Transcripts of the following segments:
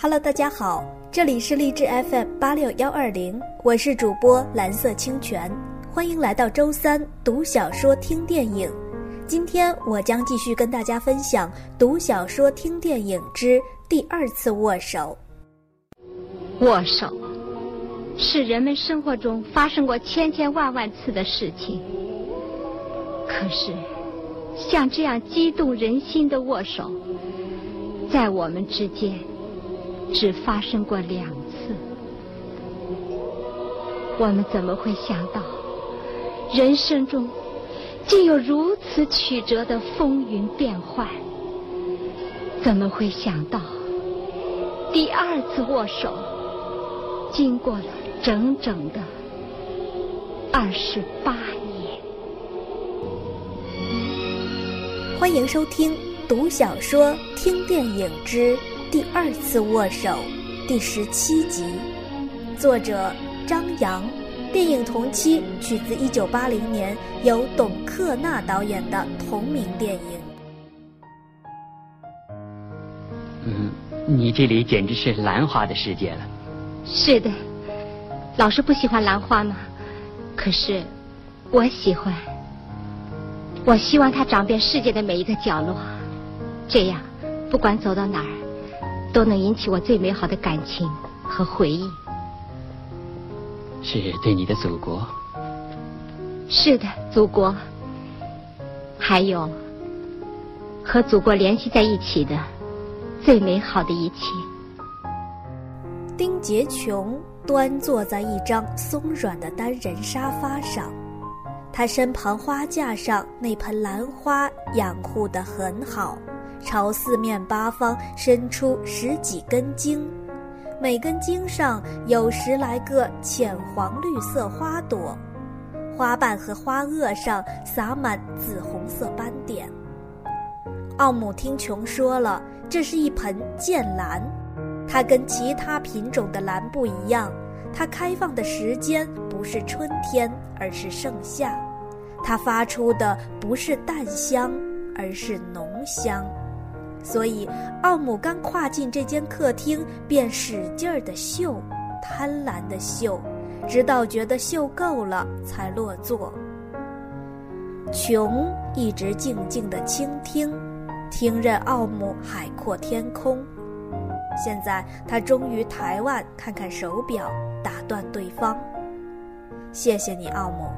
Hello，大家好，这里是励志 FM 八六幺二零，我是主播蓝色清泉，欢迎来到周三读小说听电影。今天我将继续跟大家分享读小说听电影之第二次握手。握手是人们生活中发生过千千万万次的事情，可是像这样激动人心的握手，在我们之间。只发生过两次，我们怎么会想到，人生中竟有如此曲折的风云变幻？怎么会想到，第二次握手，经过了整整的二十八年？欢迎收听读小说、听电影之。第二次握手，第十七集，作者张扬，电影同期取自一九八零年由董克纳导演的同名电影。嗯，你这里简直是兰花的世界了。是的，老师不喜欢兰花吗？可是我喜欢。我希望它长遍世界的每一个角落，这样不管走到哪儿。都能引起我最美好的感情和回忆。是对你的祖国。是的，祖国。还有和祖国联系在一起的最美好的一切。丁杰琼端坐在一张松软的单人沙发上，他身旁花架上那盆兰花养护得很好。朝四面八方伸出十几根茎，每根茎上有十来个浅黄绿色花朵，花瓣和花萼上洒满紫红色斑点。奥姆听琼说了，这是一盆剑兰，它跟其他品种的兰不一样，它开放的时间不是春天，而是盛夏，它发出的不是淡香，而是浓香。所以，奥姆刚跨进这间客厅，便使劲儿的嗅，贪婪的嗅，直到觉得嗅够了，才落座。琼一直静静的倾听，听任奥姆海阔天空。现在，他终于抬腕看看手表，打断对方：“谢谢你，奥姆，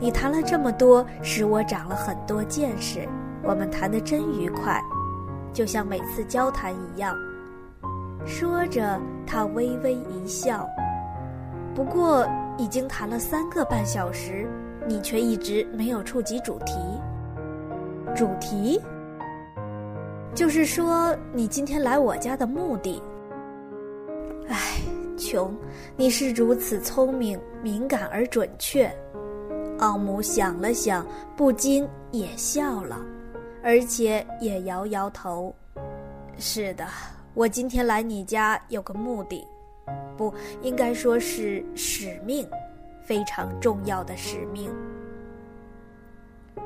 你谈了这么多，使我长了很多见识。我们谈得真愉快。”就像每次交谈一样，说着，他微微一笑。不过，已经谈了三个半小时，你却一直没有触及主题。主题，就是说你今天来我家的目的。唉，琼，你是如此聪明、敏感而准确。奥姆想了想，不禁也笑了。而且也摇摇头。是的，我今天来你家有个目的，不应该说是使命，非常重要的使命。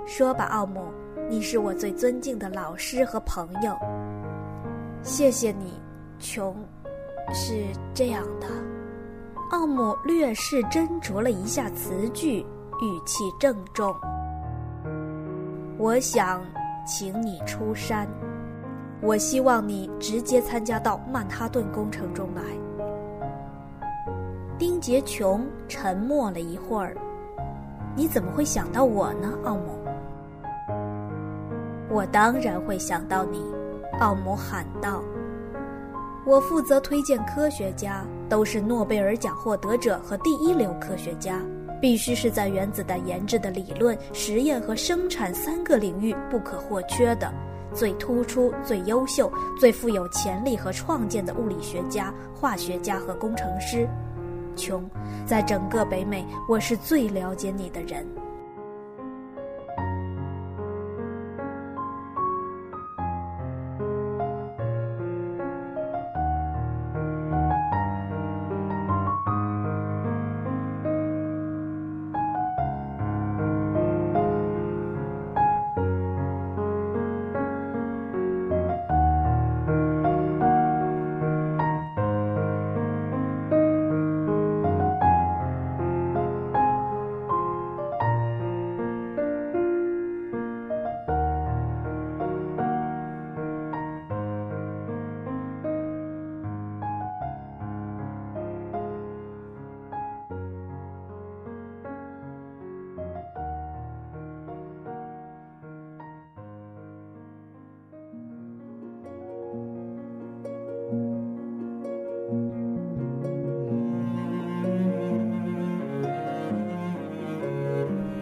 说吧，奥姆，你是我最尊敬的老师和朋友。谢谢你，琼。是这样的，奥姆略是斟酌了一下词句，语气郑重。我想。请你出山，我希望你直接参加到曼哈顿工程中来。丁杰琼沉默了一会儿，你怎么会想到我呢，奥姆？我当然会想到你，奥姆喊道。我负责推荐科学家，都是诺贝尔奖获得者和第一流科学家。必须是在原子弹研制的理论、实验和生产三个领域不可或缺的，最突出、最优秀、最富有潜力和创建的物理学家、化学家和工程师。琼，在整个北美，我是最了解你的人。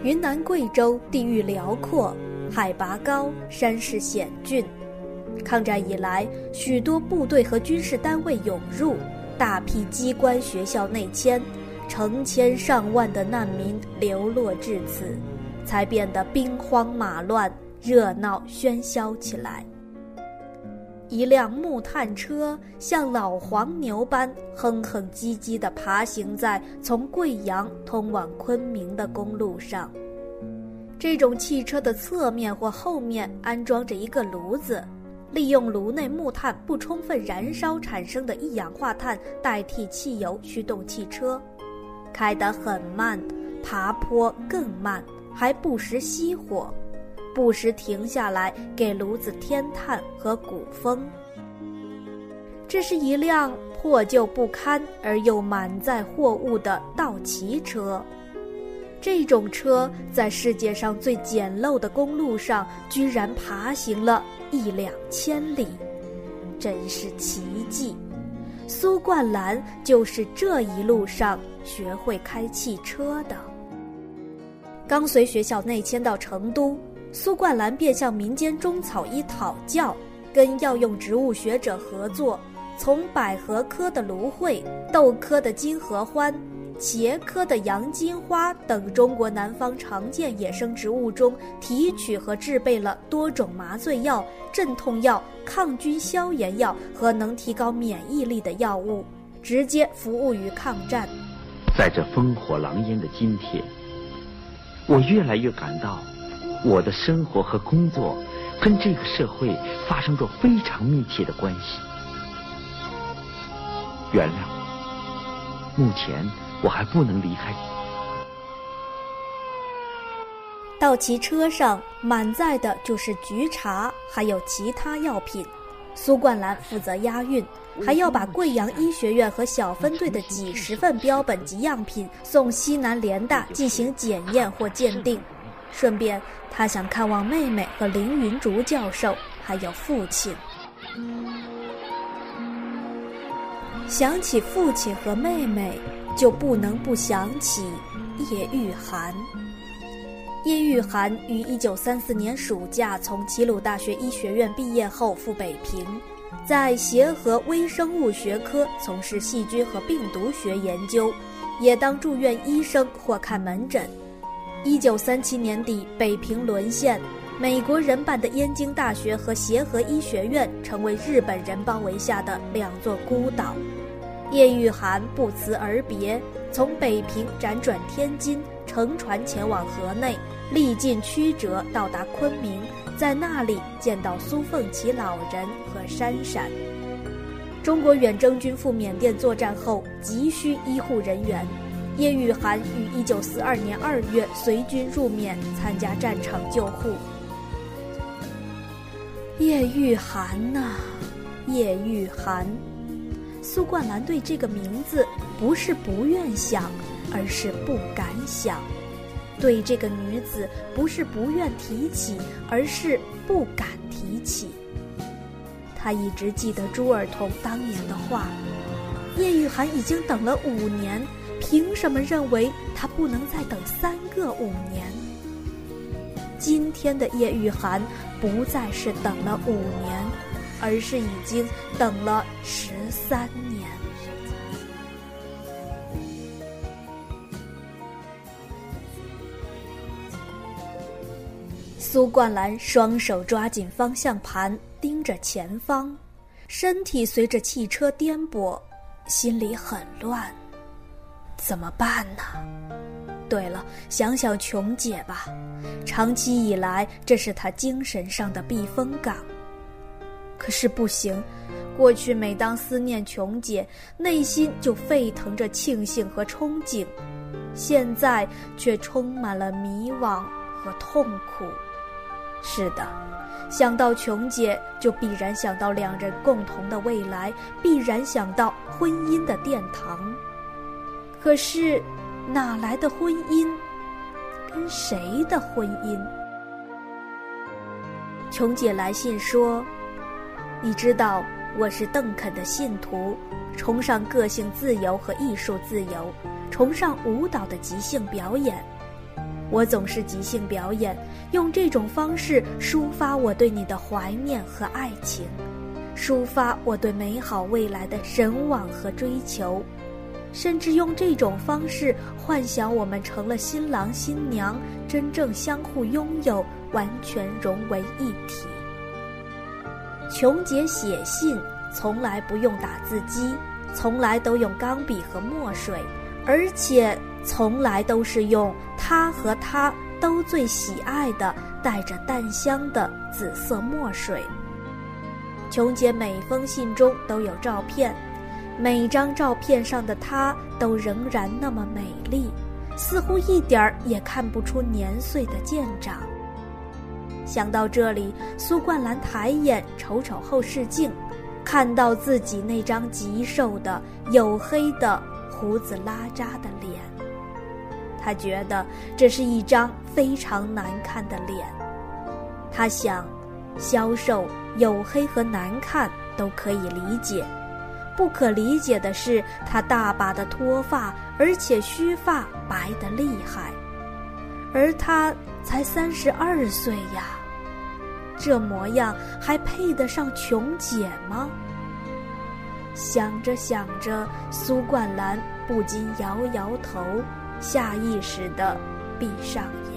云南贵州地域辽阔，海拔高，山势险峻。抗战以来，许多部队和军事单位涌入，大批机关学校内迁，成千上万的难民流落至此，才变得兵荒马乱、热闹喧嚣起来。一辆木炭车像老黄牛般哼哼唧唧地爬行在从贵阳通往昆明的公路上。这种汽车的侧面或后面安装着一个炉子，利用炉内木炭不充分燃烧产生的一氧化碳代替汽油驱动汽车，开得很慢，爬坡更慢，还不时熄火。不时停下来给炉子添炭和鼓风。这是一辆破旧不堪而又满载货物的道奇车。这种车在世界上最简陋的公路上居然爬行了一两千里，真是奇迹。苏冠兰就是这一路上学会开汽车的。刚随学校内迁到成都。苏冠兰便向民间中草医讨教，跟药用植物学者合作，从百合科的芦荟、豆科的金合欢、茄科的洋金花等中国南方常见野生植物中提取和制备了多种麻醉药、镇痛药、抗菌消炎药和能提高免疫力的药物，直接服务于抗战。在这烽火狼烟的今天，我越来越感到。我的生活和工作跟这个社会发生着非常密切的关系。原谅我，目前我还不能离开。到其车上满载的就是菊茶，还有其他药品。苏冠兰负责押运，还要把贵阳医学院和小分队的几十份标本及样品送西南联大进行检验或鉴定。顺便，他想看望妹妹和凌云竹教授，还有父亲。想起父亲和妹妹，就不能不想起叶玉涵。叶玉涵于一九三四年暑假从齐鲁大学医学院毕业后赴北平，在协和微生物学科从事细菌和病毒学研究，也当住院医生或看门诊。一九三七年底，北平沦陷，美国人办的燕京大学和协和医学院成为日本人包围下的两座孤岛。叶玉涵不辞而别，从北平辗转天津，乘船前往河内，历尽曲折到达昆明，在那里见到苏凤起老人和珊珊。中国远征军赴缅甸作战后，急需医护人员。叶玉涵于一九四二年二月随军入缅，参加战场救护。叶玉涵呐，叶玉涵，苏冠兰对这个名字不是不愿想，而是不敢想；对这个女子不是不愿提起，而是不敢提起。他一直记得朱尔同当年的话：叶玉涵已经等了五年。凭什么认为他不能再等三个五年？今天的叶玉涵不再是等了五年，而是已经等了十三年。苏冠兰双手抓紧方向盘，盯着前方，身体随着汽车颠簸，心里很乱。怎么办呢？对了，想想琼姐吧，长期以来这是她精神上的避风港。可是不行，过去每当思念琼姐，内心就沸腾着庆幸和憧憬，现在却充满了迷惘和痛苦。是的，想到琼姐，就必然想到两人共同的未来，必然想到婚姻的殿堂。可是，哪来的婚姻？跟谁的婚姻？琼姐来信说：“你知道我是邓肯的信徒，崇尚个性自由和艺术自由，崇尚舞蹈的即兴表演。我总是即兴表演，用这种方式抒发我对你的怀念和爱情，抒发我对美好未来的神往和追求，甚至用这种方式幻想我们成了新郎新娘，真正相互拥有，完全融为一体。琼姐写信从来不用打字机，从来都用钢笔和墨水，而且。从来都是用她和他都最喜爱的带着淡香的紫色墨水。琼姐每封信中都有照片，每张照片上的她都仍然那么美丽，似乎一点儿也看不出年岁的渐长。想到这里，苏冠兰抬眼瞅瞅后视镜，看到自己那张极瘦的、黝黑的、胡子拉碴的脸。他觉得这是一张非常难看的脸。他想，消瘦、黝黑和难看都可以理解，不可理解的是他大把的脱发，而且须发白得厉害，而他才三十二岁呀，这模样还配得上琼姐吗？想着想着，苏冠兰不禁摇摇头。下意识地闭上眼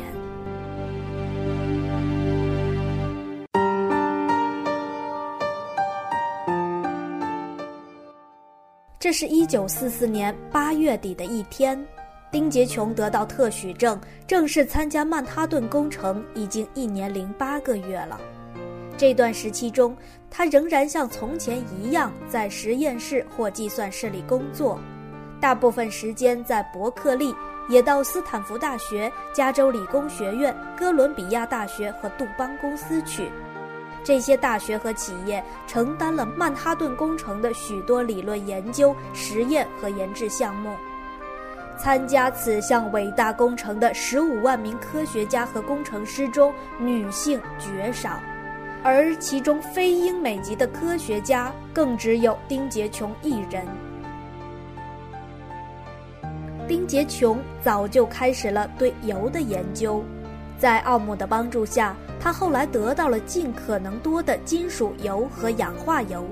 这是一九四四年八月底的一天，丁杰琼得到特许证，正式参加曼哈顿工程已经一年零八个月了。这段时期中，他仍然像从前一样在实验室或计算室里工作，大部分时间在伯克利。也到斯坦福大学、加州理工学院、哥伦比亚大学和杜邦公司去。这些大学和企业承担了曼哈顿工程的许多理论研究、实验和研制项目。参加此项伟大工程的十五万名科学家和工程师中，女性绝少，而其中非英美籍的科学家更只有丁杰琼一人。丁杰琼早就开始了对铀的研究，在奥姆的帮助下，他后来得到了尽可能多的金属铀和氧化铀，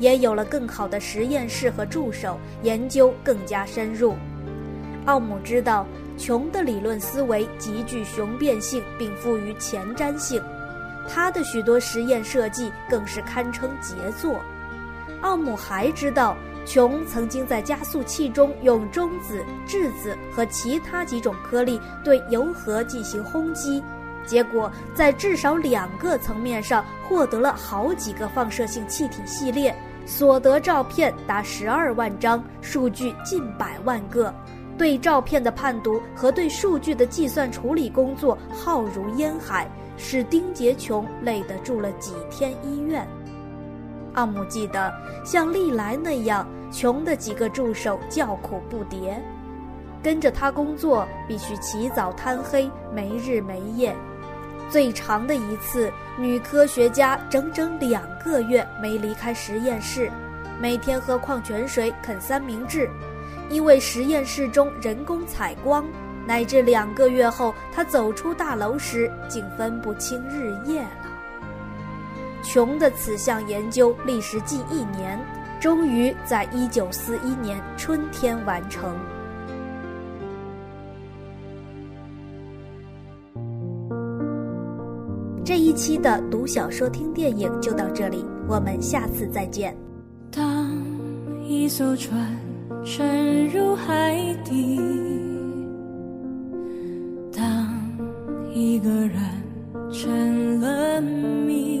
也有了更好的实验室和助手，研究更加深入。奥姆知道琼的理论思维极具雄辩性，并富于前瞻性，他的许多实验设计更是堪称杰作。奥姆还知道。琼曾经在加速器中用中子、质子和其他几种颗粒对铀核进行轰击，结果在至少两个层面上获得了好几个放射性气体系列，所得照片达十二万张，数据近百万个。对照片的判读和对数据的计算处理工作浩如烟海，使丁杰琼累得住了几天医院。阿姆记得，像历来那样。穷的几个助手叫苦不迭，跟着他工作必须起早贪黑，没日没夜。最长的一次，女科学家整整两个月没离开实验室，每天喝矿泉水、啃三明治，因为实验室中人工采光，乃至两个月后，她走出大楼时竟分不清日夜了。穷的此项研究历时近一年。终于在一九四一年春天完成。这一期的读小说、听电影就到这里，我们下次再见。当一艘船沉入海底，当一个人成了谜，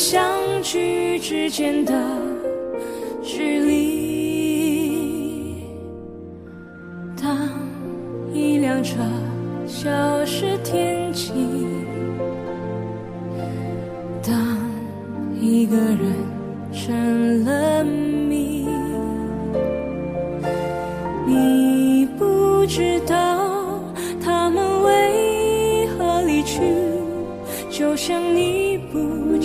相聚之间的距离。当一辆车消失天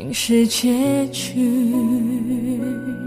竟是结局。